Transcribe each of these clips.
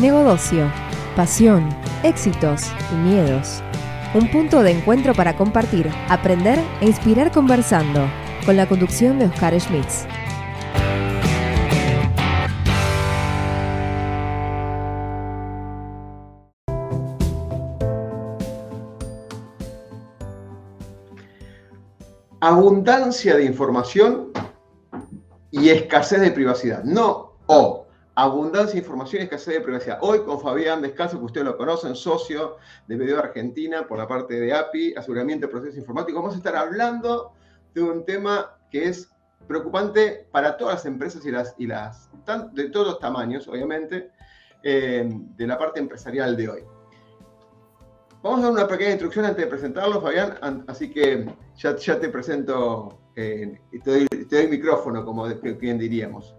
Negocio, pasión, éxitos y miedos. Un punto de encuentro para compartir, aprender e inspirar conversando, con la conducción de Oscar Schmitz. Abundancia de información y escasez de privacidad. No o abundancia de información y escasez de privacidad. Hoy con Fabián Descalzo, que ustedes lo conocen, socio de Video Argentina por la parte de API, aseguramiento de procesos informáticos. Vamos a estar hablando de un tema que es preocupante para todas las empresas y las, y las de todos los tamaños, obviamente, eh, de la parte empresarial de hoy. Vamos a dar una pequeña introducción antes de presentarlo, Fabián, así que ya, ya te presento eh, te doy, te micrófono, como bien diríamos.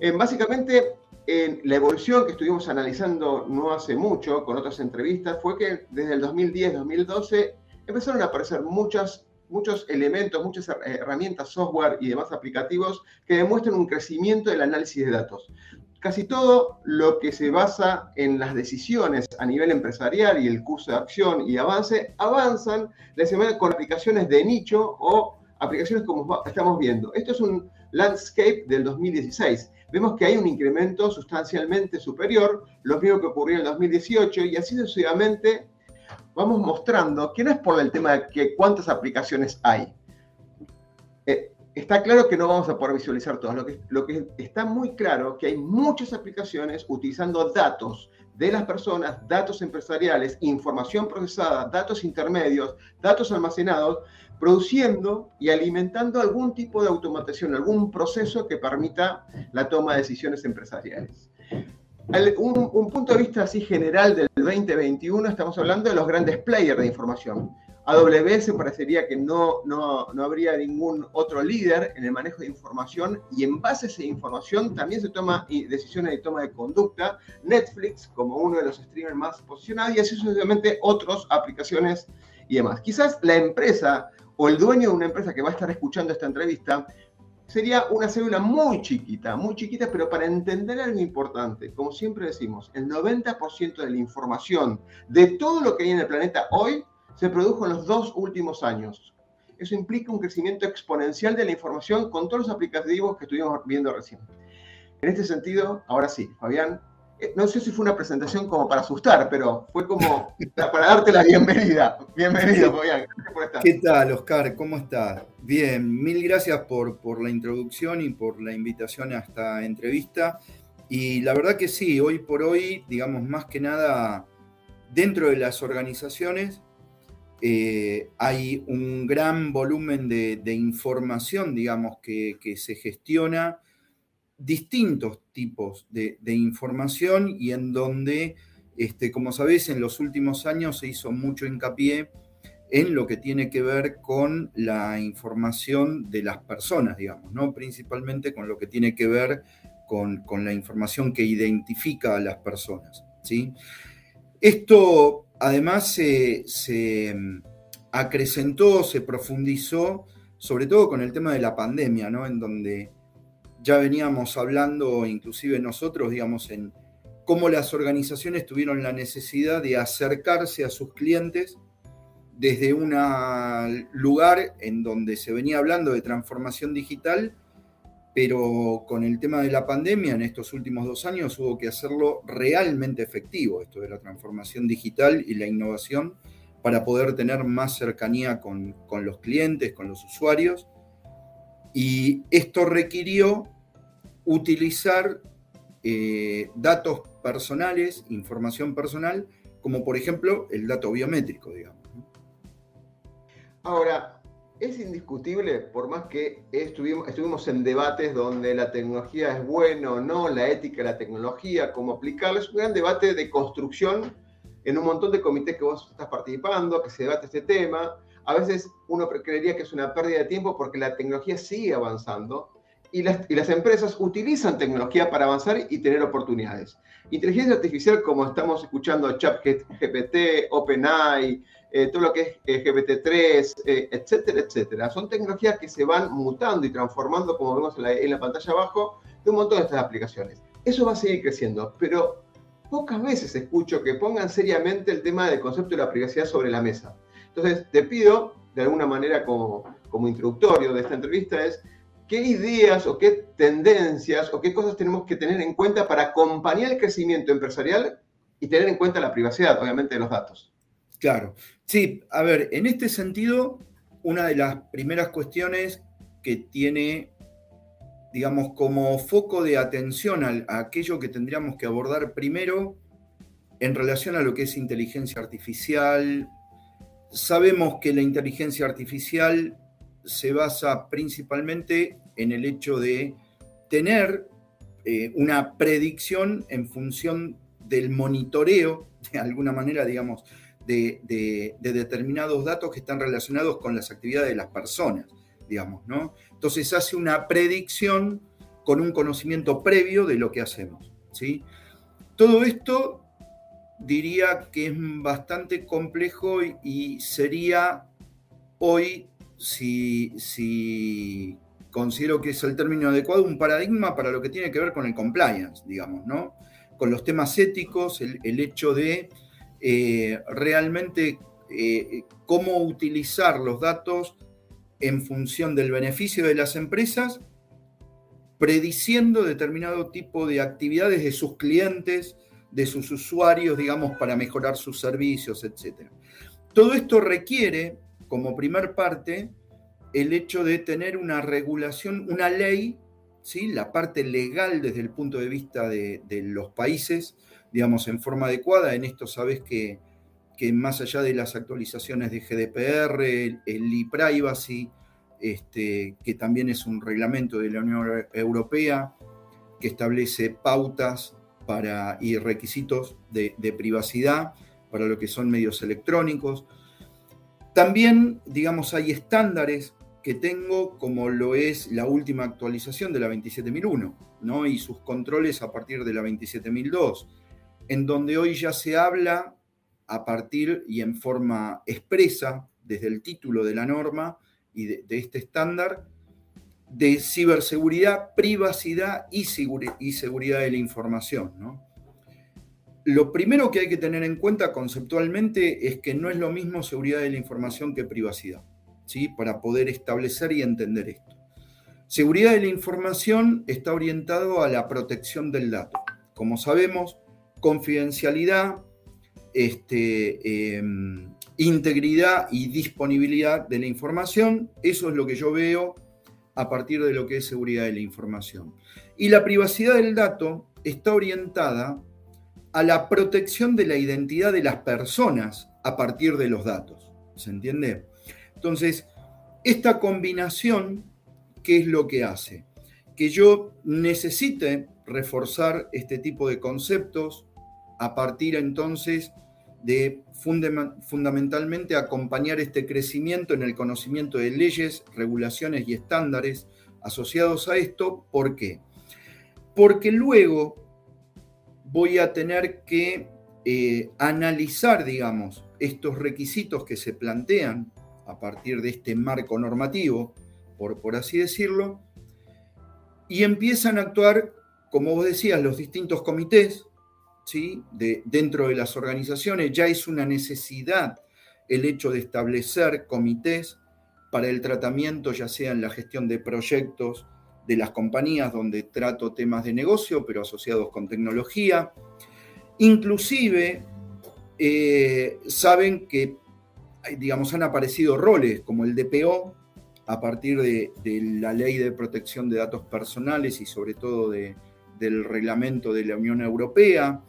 Eh, básicamente, en la evolución que estuvimos analizando no hace mucho con otras entrevistas fue que desde el 2010-2012 empezaron a aparecer muchas, muchos elementos, muchas herramientas, software y demás aplicativos que demuestran un crecimiento del análisis de datos. Casi todo lo que se basa en las decisiones a nivel empresarial y el curso de acción y avance avanzan de semana con aplicaciones de nicho o aplicaciones como estamos viendo. Esto es un landscape del 2016 vemos que hay un incremento sustancialmente superior, lo mismo que ocurrió en el 2018, y así sucesivamente vamos mostrando que no es por el tema de que cuántas aplicaciones hay. Eh, está claro que no vamos a poder visualizar todas. Lo que, lo que está muy claro que hay muchas aplicaciones utilizando datos de las personas, datos empresariales, información procesada, datos intermedios, datos almacenados, produciendo y alimentando algún tipo de automatización, algún proceso que permita la toma de decisiones empresariales. Un, un, punto de vista así general del 2021, estamos hablando de los grandes players de información. AWS parecería que no, no, no, habría ningún otro líder en el manejo de información y en base a esa información también se toma decisiones de toma de conducta. Netflix como uno de los streamers más posicionados y así sucesivamente otras aplicaciones y demás. Quizás la empresa o el dueño de una empresa que va a estar escuchando esta entrevista, sería una célula muy chiquita, muy chiquita, pero para entender algo importante, como siempre decimos, el 90% de la información de todo lo que hay en el planeta hoy se produjo en los dos últimos años. Eso implica un crecimiento exponencial de la información con todos los aplicativos que estuvimos viendo recién. En este sentido, ahora sí, Fabián, eh, no sé si fue una presentación como para asustar, pero fue como para darte la bienvenida. Bienvenido, Fabián. ¿Qué tal, Oscar? ¿Cómo estás? Bien, mil gracias por, por la introducción y por la invitación a esta entrevista. Y la verdad que sí, hoy por hoy, digamos, más que nada, dentro de las organizaciones eh, hay un gran volumen de, información, digamos, que, se gestiona distintos tipos de, información y en donde, este, como sabéis, en los últimos años se hizo mucho hincapié en lo que tiene que ver con la información de las personas, digamos, ¿no? principalmente con lo que tiene que ver con, la información que identifica a las personas. ¿sí? Esto además se, se acrecentó, se profundizó, sobre todo con el tema de la pandemia, ¿no? en donde ya veníamos hablando, inclusive nosotros, digamos, en cómo las organizaciones tuvieron la necesidad de acercarse a sus clientes desde un lugar en donde se venía hablando de transformación digital, pero con el tema de la pandemia en estos últimos dos años hubo que hacerlo realmente efectivo, esto de la transformación digital y la innovación, para poder tener más cercanía con, con los clientes, con los usuarios. Y esto requirió utilizar eh, datos personales, información personal, como por ejemplo el dato biométrico, digamos. Ahora, es indiscutible, por más que estuvimos, estuvimos en debates donde la tecnología es buena o no, la ética la tecnología, cómo aplicarla, es un gran debate de construcción en un montón de comités que vos estás participando, que se debate este tema. A veces uno creería que es una pérdida de tiempo porque la tecnología sigue avanzando y las, empresas utilizan tecnología para avanzar y tener oportunidades. Inteligencia artificial, como estamos escuchando, ChatGPT, OpenAI, eh, todo lo que es eh, GPT-3, eh, etcétera, etcétera, son tecnologías que se van mutando y transformando, como vemos en la, pantalla abajo, de un montón de estas aplicaciones. Eso va a seguir creciendo, pero pocas veces escucho que pongan seriamente el tema del concepto de la privacidad sobre la mesa. Entonces, te pido, de alguna manera como, como introductorio de esta entrevista, es qué ideas o qué tendencias o qué cosas tenemos que tener en cuenta para acompañar el crecimiento empresarial y tener en cuenta la privacidad, obviamente, de los datos. Claro. Sí, a ver, en este sentido, una de las primeras cuestiones que tiene digamos, como foco de atención a, aquello que tendríamos que abordar primero en relación a lo que es inteligencia artificial. Sabemos que la inteligencia artificial se basa principalmente en el hecho de tener eh, una predicción en función del monitoreo, de alguna manera, digamos, de, de, determinados datos que están relacionados con las actividades de las personas, digamos, ¿no? Entonces hace una predicción con un conocimiento previo de lo que hacemos. ¿sí? Todo esto diría que es bastante complejo y, sería hoy, si, si, considero que es el término adecuado, un paradigma para lo que tiene que ver con el compliance, digamos, ¿no? Con los temas éticos, el, hecho de eh, realmente eh, cómo utilizar los datos en función del beneficio de las empresas, prediciendo determinado tipo de actividades de sus clientes, de sus usuarios, digamos, para mejorar sus servicios, etc. Todo esto requiere, como primer parte, el hecho de tener una regulación, una ley, ¿sí? la parte legal desde el punto de vista de, los países, digamos, en forma adecuada. En esto sabes que que más allá de las actualizaciones de GDPR, el, e-privacy, este, que también es un reglamento de la Unión Europea que establece pautas para, y requisitos de, privacidad para lo que son medios electrónicos. También, digamos, hay estándares que tengo, como lo es la última actualización de la 27001, ¿no? y sus controles a partir de la 27002, en donde hoy ya se habla a partir y en forma expresa desde el título de la norma y de, este estándar de ciberseguridad, privacidad y, y seguridad de la información. Lo primero que hay que tener en cuenta conceptualmente es que no es lo mismo seguridad de la información que privacidad, ¿sí? para poder establecer y entender esto. Seguridad de la información está orientado a la protección del dato. Como sabemos, confidencialidad, este, em, integridad y disponibilidad de la información. Eso es lo que yo veo a partir de lo que es seguridad de la información. Y la privacidad del dato está orientada a la protección de la identidad de las personas a partir de los datos. ¿Se entiende? Entonces, esta combinación, ¿qué es lo que hace? Que yo necesite reforzar este tipo de conceptos a partir entonces de fundamentalmente acompañar este crecimiento en el conocimiento de leyes, regulaciones y estándares asociados a esto. ¿Por qué? Porque luego voy a tener que eh, analizar, digamos, estos requisitos que se plantean a partir de este marco normativo, por, por así decirlo, y empiezan a actuar, como vos decías, los distintos comités, de, dentro de las organizaciones, ya es una necesidad el hecho de establecer comités para el tratamiento, ya sea en la gestión de proyectos de las compañías donde trato temas de negocio, pero asociados con tecnología. Inclusive, eh, saben que, digamos, han aparecido roles como el DPO a partir de, la ley de protección de datos personales y sobre todo de, del reglamento de la Unión Europea,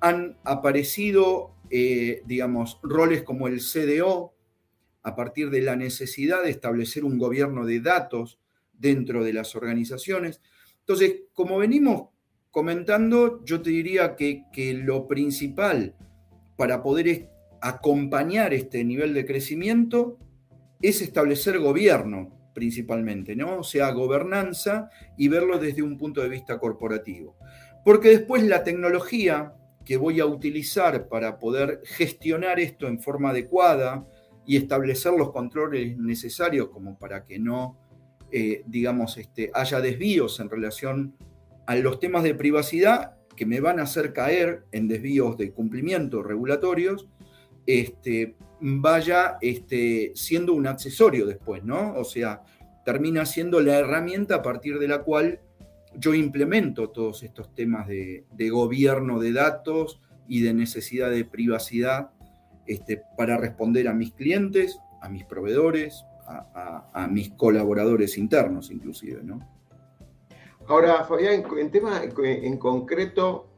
han aparecido, eh, digamos, roles como el CDO, a partir de la necesidad de establecer un gobierno de datos dentro de las organizaciones. Entonces, como venimos comentando, yo te diría que, que lo principal para poder acompañar este nivel de crecimiento es establecer gobierno principalmente, ¿no? O sea, gobernanza y verlo desde un punto de vista corporativo. Porque después la tecnología que voy a utilizar para poder gestionar esto en forma adecuada y establecer los controles necesarios como para que no, eh, digamos, este, haya desvíos en relación a los temas de privacidad que me van a hacer caer en desvíos de cumplimiento regulatorios, este, vaya este, siendo un accesorio después, ¿no? O sea, termina siendo la herramienta a partir de la cual yo implemento todos estos temas de, gobierno de datos y de necesidad de privacidad este, para responder a mis clientes, a mis proveedores, a, mis colaboradores internos inclusive, ¿no? Ahora, Fabián, en tema en concreto,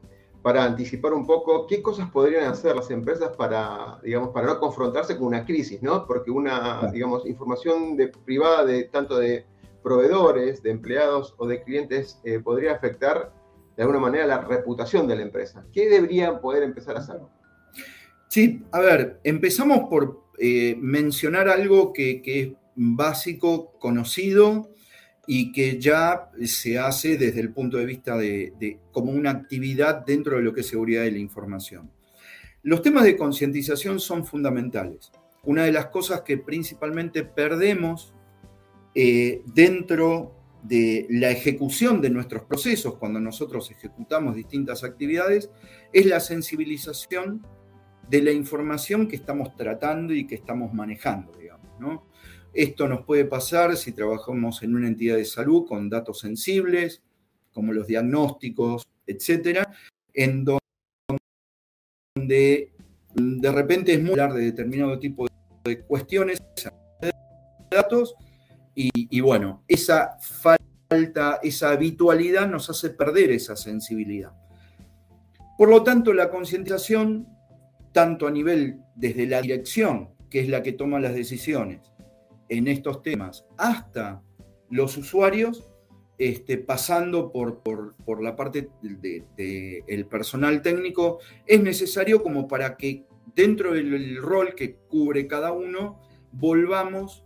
para anticipar un poco, ¿qué cosas podrían hacer las empresas para, digamos, para no confrontarse con una crisis, ¿no? Porque una, digamos, información de, privada de tanto de proveedores, de empleados o de clientes eh, podría afectar de alguna manera la reputación de la empresa. ¿Qué deberían poder empezar a hacer? Sí, a ver, empezamos por eh, mencionar algo que, que es básico, conocido, y que ya se hace desde el punto de vista de, como una actividad dentro de lo que es seguridad de la información. Los temas de concientización son fundamentales. Una de las cosas que principalmente perdemos eh, dentro de la ejecución de nuestros procesos, cuando nosotros ejecutamos distintas actividades, es la sensibilización de la información que estamos tratando y que estamos manejando, digamos, ¿no? Esto nos puede pasar si trabajamos en una entidad de salud con datos sensibles, como los diagnósticos, etcétera, en donde de repente es muy hablar de determinado tipo de cuestiones de datos y, bueno, esa falta, esa habitualidad nos hace perder esa sensibilidad. Por lo tanto, la concientización, tanto a nivel desde la dirección, que es la que toma las decisiones, en estos temas hasta los usuarios, este, pasando por, por, la parte del personal técnico, es necesario como para que dentro del rol que cubre cada uno, volvamos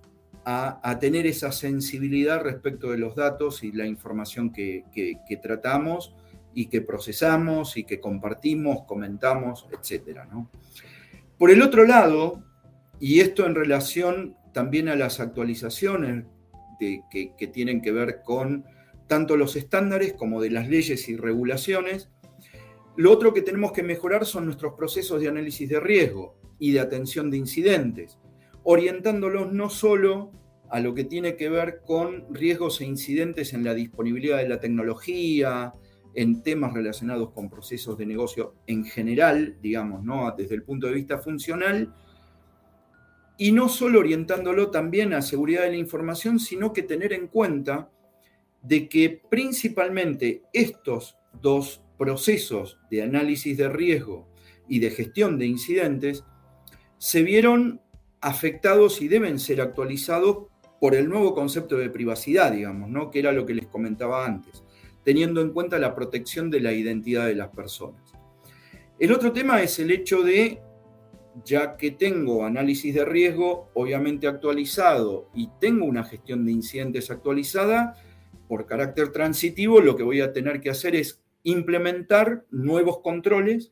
a, tener esa sensibilidad respecto de los datos y la información que, tratamos y que procesamos y que compartimos, comentamos, etc. Por el otro lado, y esto en relación también a las actualizaciones que, tienen que ver con tanto los estándares como de las leyes y regulaciones. Lo otro que tenemos que mejorar son nuestros procesos de análisis de riesgo y de atención de incidentes, orientándolos no solo a lo que tiene que ver con riesgos e incidentes en la disponibilidad de la tecnología, en temas relacionados con procesos de negocio en general, digamos, ¿no? desde el punto de vista funcional, y no solo orientándolo también a seguridad de la información, sino que tener en cuenta de que principalmente estos dos procesos de análisis de riesgo y de gestión de incidentes se vieron afectados y deben ser actualizados por el nuevo concepto de privacidad, digamos, ¿no? que era lo que les comentaba antes, teniendo en cuenta la protección de la identidad de las personas. El otro tema es el hecho de ya que tengo análisis de riesgo obviamente actualizado y tengo una gestión de incidentes actualizada, por carácter transitivo lo que voy a tener que hacer es implementar nuevos controles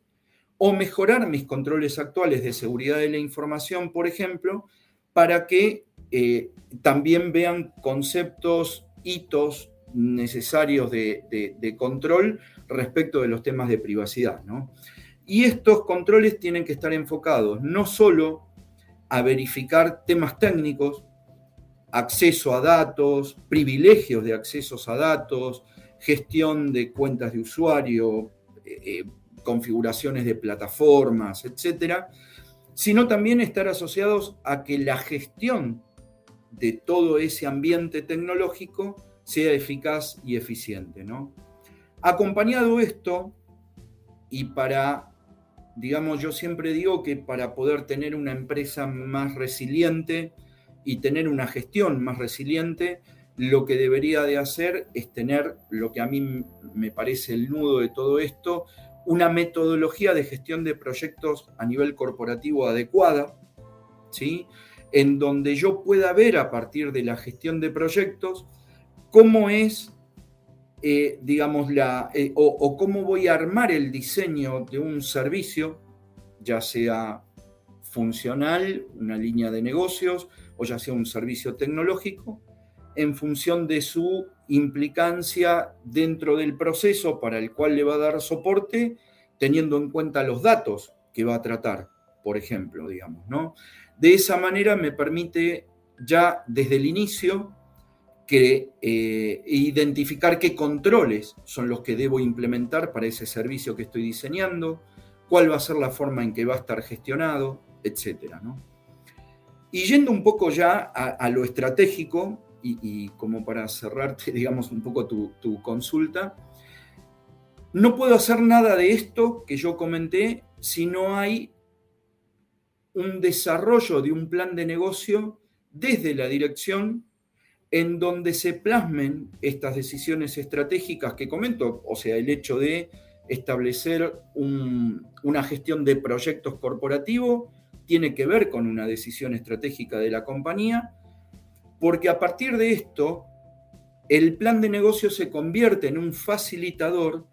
o mejorar mis controles actuales de seguridad de la información, por ejemplo, para que eh, también vean conceptos, hitos necesarios de, de, control respecto de los temas de privacidad. ¿no? Y estos controles tienen que estar enfocados no solo a verificar temas técnicos, acceso a datos, privilegios de accesos a datos, gestión de cuentas de usuario, eh, eh, configuraciones de plataformas, etcétera, sino también estar asociados a que la gestión de todo ese ambiente tecnológico sea eficaz y eficiente. ¿no? Acompañado esto, y para digamos, yo siempre digo que para poder tener una empresa más resiliente y tener una gestión más resiliente, lo que debería de hacer es tener lo que a mí me parece el nudo de todo esto, una metodología de gestión de proyectos a nivel corporativo adecuada, ¿sí? en donde yo pueda ver a partir de la gestión de proyectos cómo es eh, eh, o, cómo voy a armar el diseño de un servicio, ya sea funcional, una línea de negocios, o ya sea un servicio tecnológico, en función de su implicancia dentro del proceso para el cual le va a dar soporte, teniendo en cuenta los datos que va a tratar, por ejemplo, digamos, ¿no? De esa manera me permite ya desde el inicio que, eh, identificar qué controles son los que debo implementar para ese servicio que estoy diseñando, cuál va a ser la forma en que va a estar gestionado, etc. Y yendo un poco ya a, lo estratégico, y, como para cerrarte, digamos, un poco tu, tu consulta, no puedo hacer nada de esto que yo comenté si no hay un desarrollo de un plan de negocio desde la dirección en donde se plasmen estas decisiones estratégicas que comento, o sea, el hecho de establecer una gestión de proyectos corporativos tiene que ver con una decisión estratégica de la compañía, porque a partir de esto, el plan de negocio se convierte en un facilitador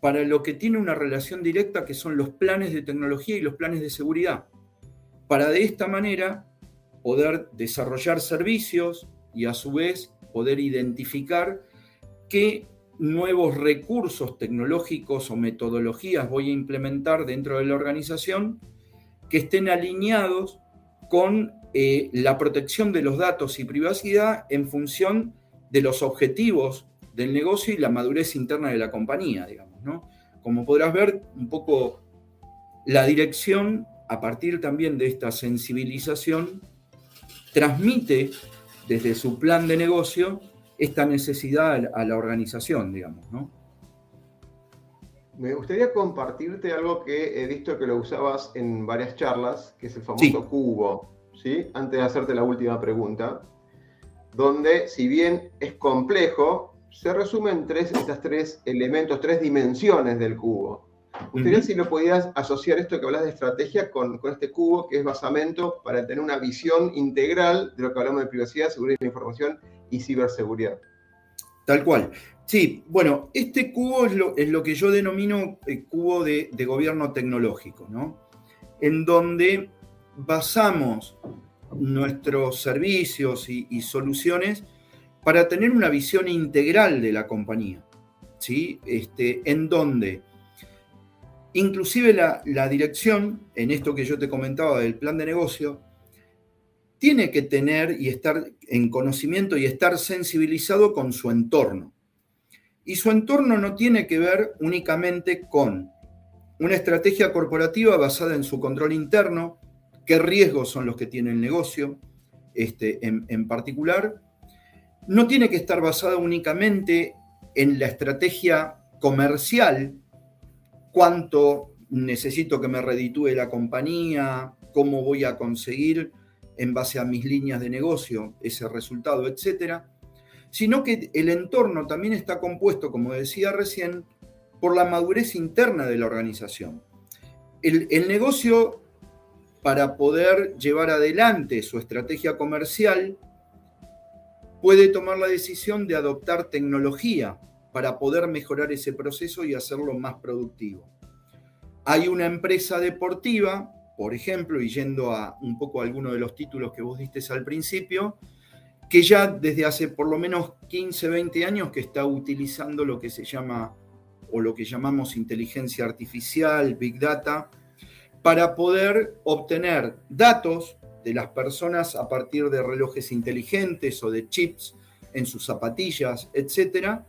para lo que tiene una relación directa, que son los planes de tecnología y los planes de seguridad, para de esta manera poder desarrollar servicios, y a su vez poder identificar qué nuevos recursos tecnológicos o metodologías voy a implementar dentro de la organización que estén alineados con eh, la protección de los datos y privacidad en función de los objetivos del negocio y la madurez interna de la compañía, digamos, ¿no? Como podrás ver, un poco la dirección, a partir también de esta sensibilización, transmite desde su plan de negocio esta necesidad a la organización, digamos, ¿no? Me gustaría compartirte algo que he visto que lo usabas en varias charlas, que es el famoso cubo, ¿sí? Antes de hacerte la última pregunta, donde si bien es complejo, se resumen tres, estas tres elementos, tres dimensiones del cubo. Gustaría si lo podías asociar esto que hablas de estrategia con, este cubo que es basamento para tener una visión integral de lo que hablamos de privacidad, seguridad de la información y ciberseguridad. Tal cual. Sí, bueno, este cubo es lo, es lo que yo denomino el cubo de, gobierno tecnológico, ¿no? En donde basamos nuestros servicios y, y, soluciones para tener una visión integral de la compañía, ¿sí? Este, en donde Inclusive la, dirección, en esto que yo te comentaba del plan de negocio, tiene que tener y estar en conocimiento y estar sensibilizado con su entorno. Y su entorno no tiene que ver únicamente con una estrategia corporativa basada en su control interno, qué riesgos son los que tiene el negocio este, en, en particular. No tiene que estar basada únicamente en la estrategia comercial cuánto necesito que me reditúe la compañía, cómo voy a conseguir en base a mis líneas de negocio ese resultado, etcétera, sino que el entorno también está compuesto, como decía recién, por la madurez interna de la organización. El, el negocio, para poder llevar adelante su estrategia comercial, puede tomar la decisión de adoptar tecnología para poder mejorar ese proceso y hacerlo más productivo. Hay una empresa deportiva, por ejemplo, y yendo a un poco a alguno de los títulos que vos diste al principio, que ya desde hace por lo menos 15, 20 años que está utilizando lo que se llama o lo que llamamos inteligencia artificial, big data, para poder obtener datos de las personas a partir de relojes inteligentes o de chips en sus zapatillas, etcétera,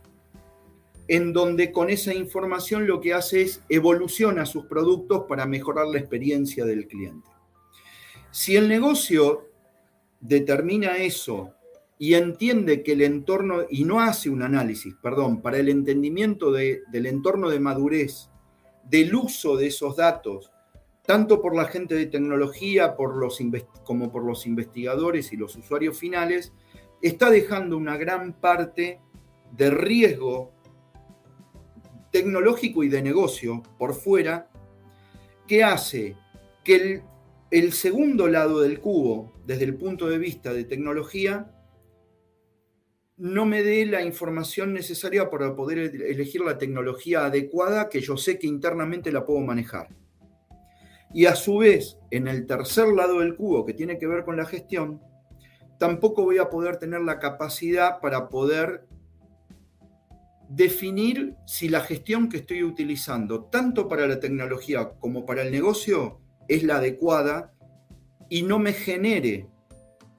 en donde con esa información lo que hace es evoluciona sus productos para mejorar la experiencia del cliente. Si el negocio determina eso y entiende que el entorno, y no hace un análisis, perdón, para el entendimiento del entorno de madurez, del uso de esos datos, tanto por la gente de tecnología como por los investigadores y los usuarios finales, está dejando una gran parte de riesgo tecnológico y de negocio por fuera que hace que el, segundo lado del cubo, desde el punto de vista de tecnología, no me dé la información necesaria para poder elegir la tecnología adecuada que yo sé que internamente la puedo manejar. Y a su vez, en el tercer lado del cubo, que tiene que ver con la gestión, tampoco voy a poder tener la capacidad para poder definir si la gestión que estoy utilizando, tanto para la tecnología como para el negocio, es la adecuada y no me genere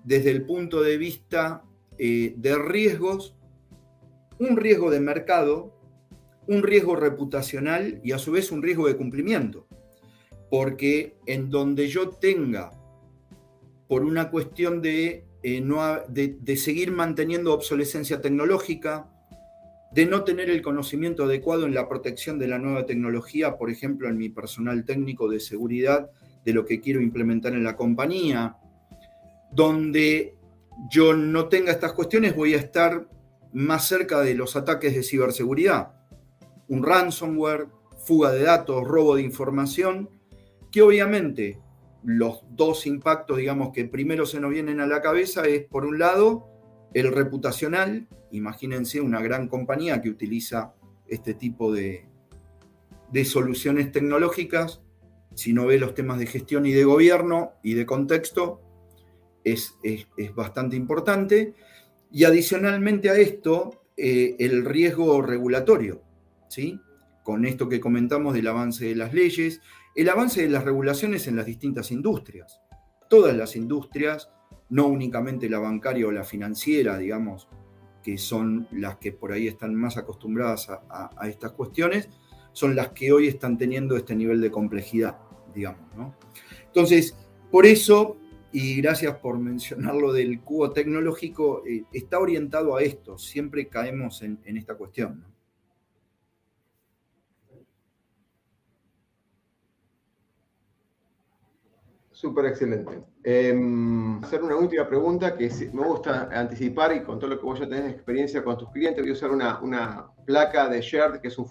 desde el punto de vista eh, de riesgos, un riesgo de mercado, un riesgo reputacional y a su vez un riesgo de cumplimiento. Porque en donde yo tenga, por una cuestión de, eh, no, de seguir manteniendo obsolescencia tecnológica, de no tener el conocimiento adecuado en la protección de la nueva tecnología, por ejemplo, en mi personal técnico de seguridad, de lo que quiero implementar en la compañía, donde yo no tenga estas cuestiones, voy a estar más cerca de los ataques de ciberseguridad. Un ransomware, fuga de datos, robo de información, que obviamente los dos impactos, digamos, que primero se nos vienen a la cabeza es, por un lado, el reputacional, imagínense una gran compañía que utiliza este tipo de, soluciones tecnológicas, si no ve los temas de gestión y de gobierno y de contexto, es, bastante importante. Y adicionalmente a esto, eh, el riesgo regulatorio, ¿sí? con esto que comentamos del avance de las leyes, el avance de las regulaciones en las distintas industrias. Todas las industrias, no únicamente la bancaria o la financiera, digamos, que son las que por ahí están más acostumbradas a, estas cuestiones, son las que hoy están teniendo este nivel de complejidad, digamos. ¿no? Entonces, por eso y gracias por mencionar lo del cubo tecnológico, eh, está orientado a esto, siempre caemos en, esta cuestión. Súper excelente. Em, hacer una última pregunta que me gusta anticipar y con todo lo que vos ya tenés experiencia con tus clientes, voy a usar una, placa de Sherd, que es un,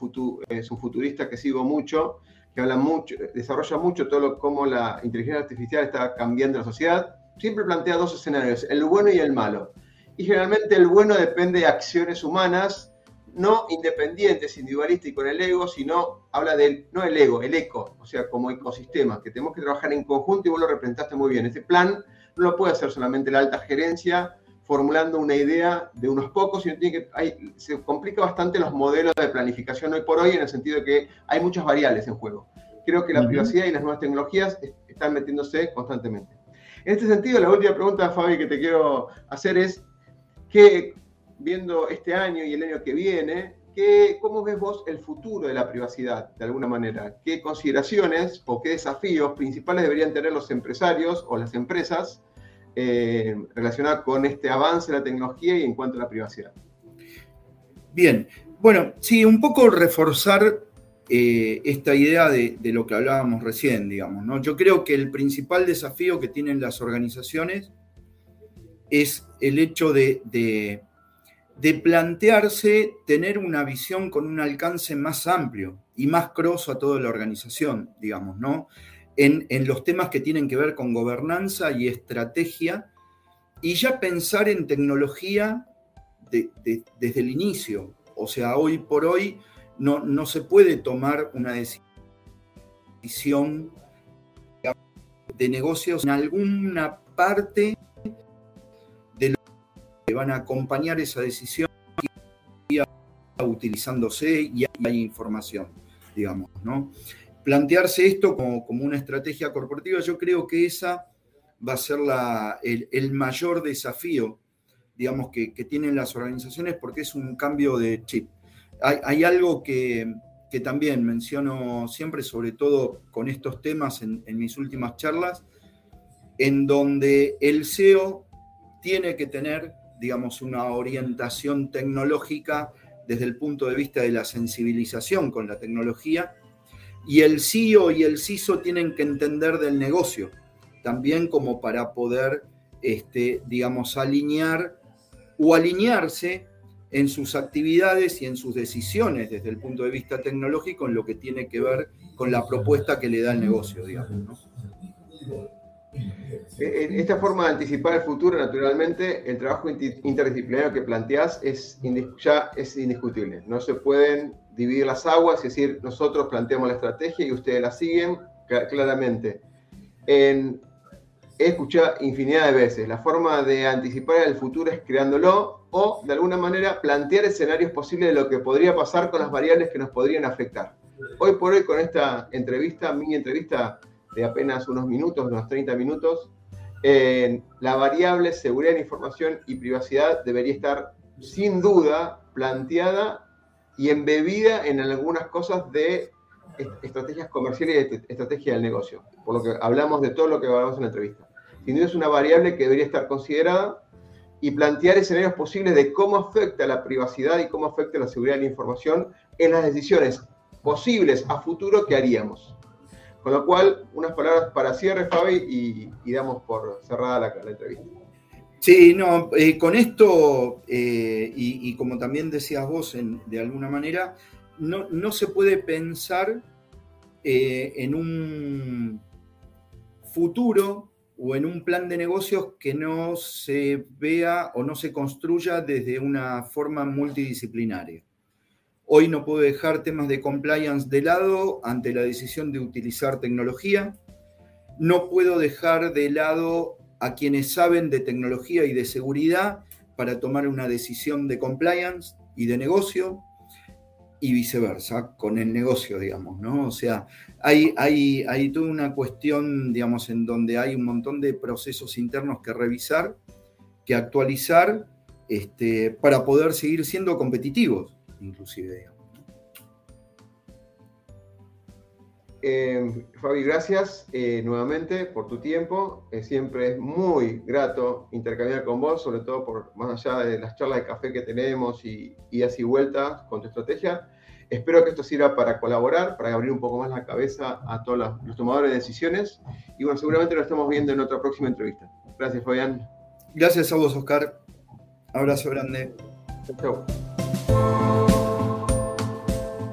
es un futurista que sigo mucho, que habla mucho, desarrolla mucho todo lo, cómo la inteligencia artificial está cambiando la sociedad, siempre plantea dos escenarios, el bueno y el malo. Y generalmente el bueno depende de acciones humanas, no independientes, individualistas y con el ego, sino habla del, no el ego, el eco, o sea, como ecosistema, que tenemos que trabajar en conjunto y vos lo representaste muy bien. Este plan no lo puede hacer solamente la alta gerencia formulando una idea de unos pocos, sino tiene que, hay, se complica bastante los modelos de planificación hoy por hoy en el sentido de que hay muchas variables en juego. Creo que la privacidad y las nuevas tecnologías están metiéndose constantemente. En este sentido, la última pregunta, Fabi, que te quiero hacer es, que viendo este año y el año que viene, ¿qué, ¿cómo ves vos el futuro de la privacidad, de alguna manera? ¿Qué consideraciones o qué desafíos principales deberían tener los empresarios o las empresas eh, relacionada con este avance de la tecnología y en cuanto a la privacidad. Bien, bueno, sí, un poco reforzar eh, esta idea de, lo que hablábamos recién, digamos, ¿no? Yo creo que el principal desafío que tienen las organizaciones es el hecho de, de, plantearse tener una visión con un alcance más amplio y más cross a toda la organización, digamos, ¿no? en, los temas que tienen que ver con gobernanza y estrategia, y ya pensar en tecnología desde el inicio. O sea, hoy por hoy no, no se puede tomar una decisión de negocios en alguna parte de que van a acompañar esa decisión utilizándose y hay información, digamos, ¿no? plantearse esto como, una estrategia corporativa, yo creo que esa va a ser el, mayor desafío, digamos, que, tienen las organizaciones porque es un cambio de chip. Hay, algo que, también menciono siempre, sobre todo con estos temas en, en mis últimas charlas, en donde el SEO tiene que tener, digamos, una orientación tecnológica desde el punto de vista de la sensibilización con la tecnología y el CEO y el CISO tienen que entender del negocio, también como para poder, este, digamos, alinear o alinearse en sus actividades y en sus decisiones desde el punto de vista tecnológico en lo que tiene que ver con la propuesta que le da el negocio, digamos. En esta forma de anticipar el futuro, naturalmente, el trabajo interdisciplinario que planteás es, ya es indiscutible. No se pueden dividir las aguas, es decir, nosotros planteamos la estrategia y ustedes la siguen claramente. En he escuchado infinidad de veces. La forma de anticipar el futuro es creándolo o, de alguna manera, plantear escenarios posibles de lo que podría pasar con las variables que nos podrían afectar. Hoy por hoy, con esta entrevista, mini entrevista de apenas unos minutos, unos 30 minutos, la variable seguridad de información y privacidad debería estar sin duda planteada y embebida en algunas cosas de estrategias comerciales y estrategia del negocio, por lo que hablamos de todo lo que hablamos en la entrevista. Sin duda es una variable que debería estar considerada y plantear escenarios posibles de cómo afecta la privacidad y cómo afecta la seguridad de la información en las decisiones posibles a futuro que haríamos. Con lo cual, unas palabras para cierre, Fabi, y, damos por cerrada la, entrevista. Sí, no, eh, con esto, eh, y, como también decías vos de alguna manera, no, no, se puede pensar eh, en un futuro o en un plan de negocios que no se vea o no se construya desde una forma multidisciplinaria. Hoy no puedo dejar temas de compliance de lado ante la decisión de utilizar tecnología. No puedo dejar de lado a quienes saben de tecnología y de seguridad para tomar una decisión de compliance y de negocio y viceversa, con el negocio, digamos, ¿no? O sea, hay, hay, hay toda una cuestión, digamos, en donde hay un montón de procesos internos que revisar, que actualizar, este, para poder seguir siendo competitivos inclusive. Eh, Fabi, gracias eh, nuevamente por tu tiempo. Eh, siempre es muy grato intercambiar con vos, sobre todo por más allá de las charlas de café que tenemos y, y así vueltas con tu estrategia. Espero que esto sirva para colaborar, para abrir un poco más la cabeza a todos los, los tomadores de decisiones. Y bueno, seguramente lo estamos viendo en otra próxima entrevista. Gracias, Fabián. Gracias a vos, Oscar. Abrazo grande. Chao.